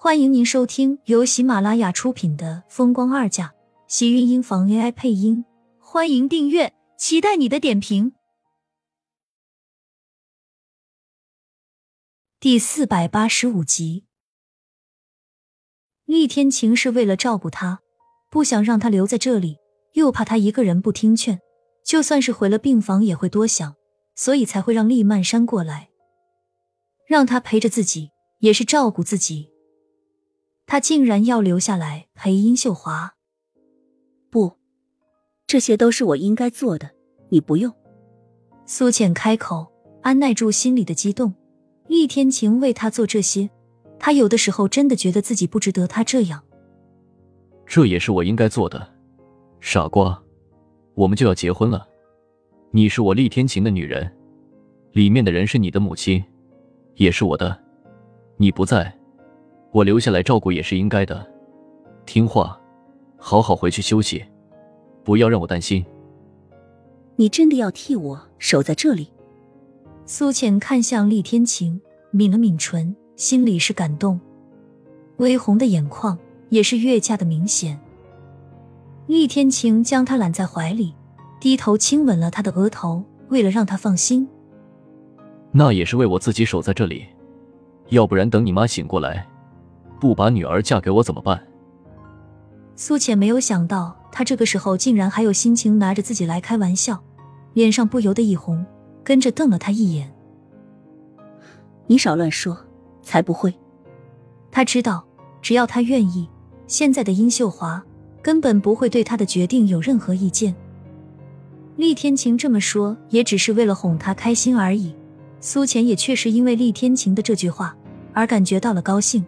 欢迎您收听由喜马拉雅出品的《风光二嫁》，喜运音房 AI 配音。欢迎订阅，期待你的点评。第四百八十五集，厉天晴是为了照顾他，不想让他留在这里，又怕他一个人不听劝，就算是回了病房也会多想，所以才会让厉曼山过来，让他陪着自己，也是照顾自己。他竟然要留下来陪殷秀华？不，这些都是我应该做的，你不用。苏浅开口，按耐住心里的激动。厉天晴为他做这些，他有的时候真的觉得自己不值得他这样。这也是我应该做的，傻瓜，我们就要结婚了。你是我厉天晴的女人，里面的人是你的母亲，也是我的。你不在。我留下来照顾也是应该的，听话，好好回去休息，不要让我担心。你真的要替我守在这里？苏浅看向厉天晴，抿了抿唇，心里是感动，微红的眼眶也是越加的明显。厉天晴将她揽在怀里，低头亲吻了她的额头，为了让她放心，那也是为我自己守在这里，要不然等你妈醒过来。不把女儿嫁给我怎么办？苏浅没有想到，他这个时候竟然还有心情拿着自己来开玩笑，脸上不由得一红，跟着瞪了他一眼。你少乱说，才不会。他知道，只要他愿意，现在的殷秀华根本不会对他的决定有任何意见。厉天晴这么说，也只是为了哄他开心而已。苏浅也确实因为厉天晴的这句话而感觉到了高兴。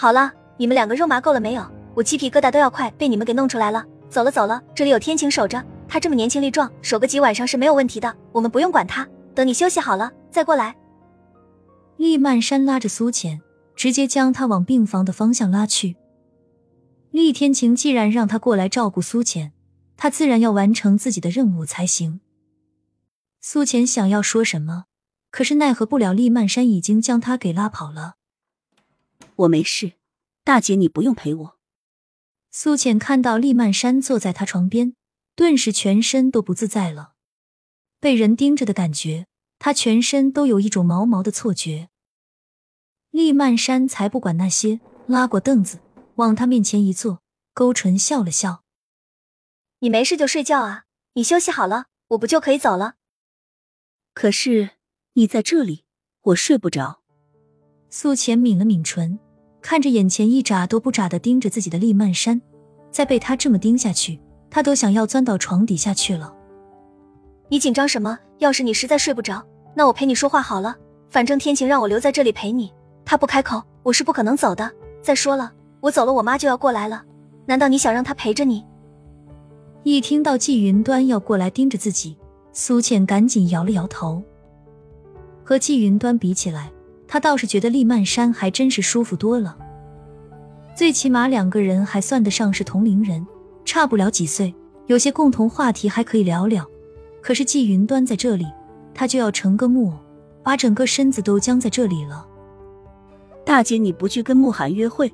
好了，你们两个肉麻够了没有？我鸡皮疙瘩都要快被你们给弄出来了。走了走了，这里有天晴守着，他这么年轻力壮，守个几晚上是没有问题的。我们不用管他，等你休息好了再过来。厉曼山拉着苏浅，直接将他往病房的方向拉去。厉天晴既然让他过来照顾苏浅，他自然要完成自己的任务才行。苏浅想要说什么，可是奈何不了厉曼山已经将他给拉跑了。我没事，大姐，你不用陪我。苏浅看到厉曼山坐在他床边，顿时全身都不自在了。被人盯着的感觉，他全身都有一种毛毛的错觉。厉曼山才不管那些，拉过凳子往他面前一坐，勾唇笑了笑：“你没事就睡觉啊，你休息好了，我不就可以走了？可是你在这里，我睡不着。”苏浅抿了抿唇。看着眼前一眨都不眨的盯着自己的厉曼山，再被他这么盯下去，他都想要钻到床底下去了。你紧张什么？要是你实在睡不着，那我陪你说话好了。反正天晴让我留在这里陪你，他不开口，我是不可能走的。再说了，我走了，我妈就要过来了。难道你想让她陪着你？一听到季云端要过来盯着自己，苏倩赶紧摇了摇头。和季云端比起来。他倒是觉得厉曼山还真是舒服多了，最起码两个人还算得上是同龄人，差不了几岁，有些共同话题还可以聊聊。可是季云端在这里，他就要成个木偶，把整个身子都僵在这里了。大姐，你不去跟慕寒约会，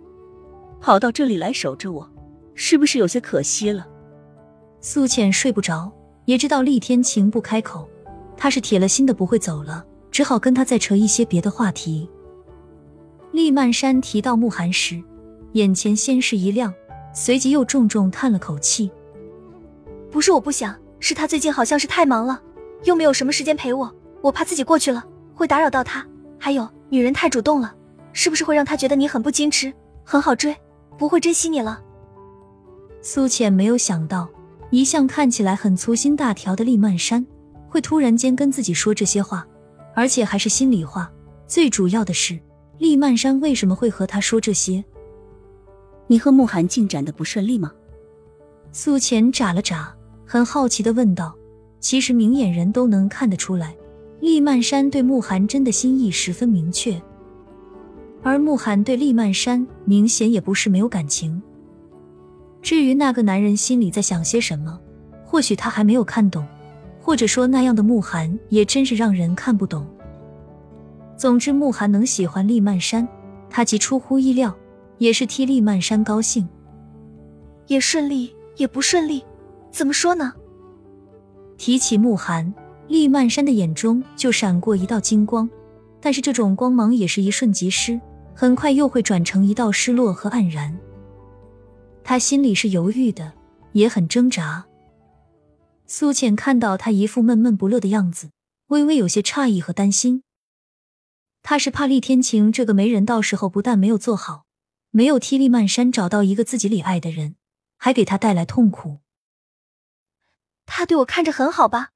跑到这里来守着我，是不是有些可惜了？苏浅睡不着，也知道厉天晴不开口，他是铁了心的不会走了。只好跟他再扯一些别的话题。厉曼山提到慕寒时，眼前先是一亮，随即又重重叹了口气：“不是我不想，是他最近好像是太忙了，又没有什么时间陪我。我怕自己过去了会打扰到他。还有，女人太主动了，是不是会让他觉得你很不矜持，很好追，不会珍惜你了？”苏浅没有想到，一向看起来很粗心大条的厉曼山，会突然间跟自己说这些话。而且还是心里话。最主要的是，厉曼山为什么会和他说这些？你和慕寒进展的不顺利吗？苏浅眨了眨，很好奇的问道。其实明眼人都能看得出来，厉曼山对慕寒真的心意十分明确，而慕寒对厉曼山明显也不是没有感情。至于那个男人心里在想些什么，或许他还没有看懂。或者说那样的慕寒也真是让人看不懂。总之，慕寒能喜欢厉曼山，他既出乎意料，也是替厉曼山高兴。也顺利，也不顺利，怎么说呢？提起慕寒，厉曼山的眼中就闪过一道金光，但是这种光芒也是一瞬即失，很快又会转成一道失落和黯然。他心里是犹豫的，也很挣扎。苏浅看到他一副闷闷不乐的样子，微微有些诧异和担心。他是怕厉天晴这个媒人到时候不但没有做好，没有替厉曼山找到一个自己里爱的人，还给他带来痛苦。他对我看着很好吧？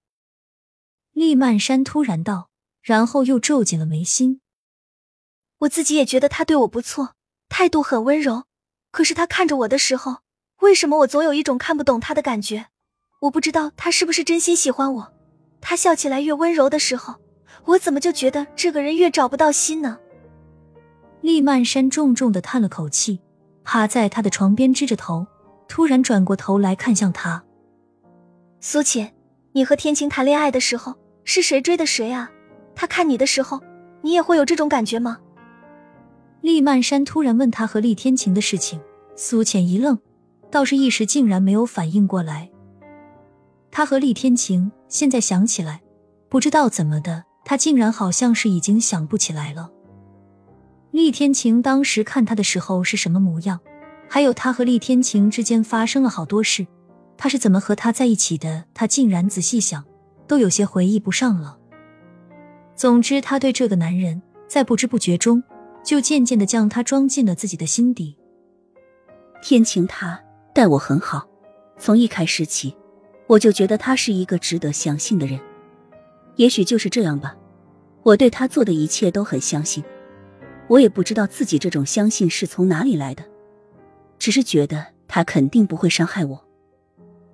厉曼山突然道，然后又皱紧了眉心。我自己也觉得他对我不错，态度很温柔。可是他看着我的时候，为什么我总有一种看不懂他的感觉？我不知道他是不是真心喜欢我。他笑起来越温柔的时候。我怎么就觉得这个人越找不到心呢？厉曼山重重的叹了口气，趴在他的床边支着头，突然转过头来看向他。苏浅，你和天晴谈恋爱的时候，是谁追的谁啊？他看你的时候，你也会有这种感觉吗？厉曼山突然问他和厉天晴的事情，苏浅一愣，倒是一时竟然没有反应过来。他和厉天晴现在想起来，不知道怎么的。他竟然好像是已经想不起来了，厉天晴当时看他的时候是什么模样，还有他和厉天晴之间发生了好多事，他是怎么和他在一起的，他竟然仔细想，都有些回忆不上了。总之，他对这个男人在不知不觉中就渐渐的将他装进了自己的心底。天晴他待我很好，从一开始起，我就觉得他是一个值得相信的人。也许就是这样吧，我对他做的一切都很相信，我也不知道自己这种相信是从哪里来的，只是觉得他肯定不会伤害我。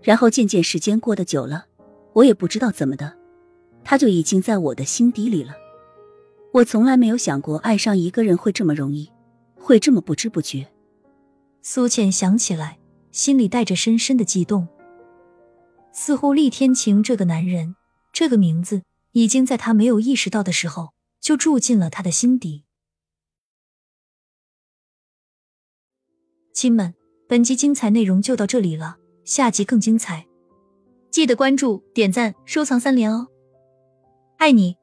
然后渐渐时间过得久了，我也不知道怎么的，他就已经在我的心底里了。我从来没有想过爱上一个人会这么容易，会这么不知不觉。苏浅想起来，心里带着深深的悸动，似乎厉天晴这个男人，这个名字。已经在他没有意识到的时候，就住进了他的心底。亲们，本集精彩内容就到这里了，下集更精彩，记得关注、点赞、收藏三连哦！爱你。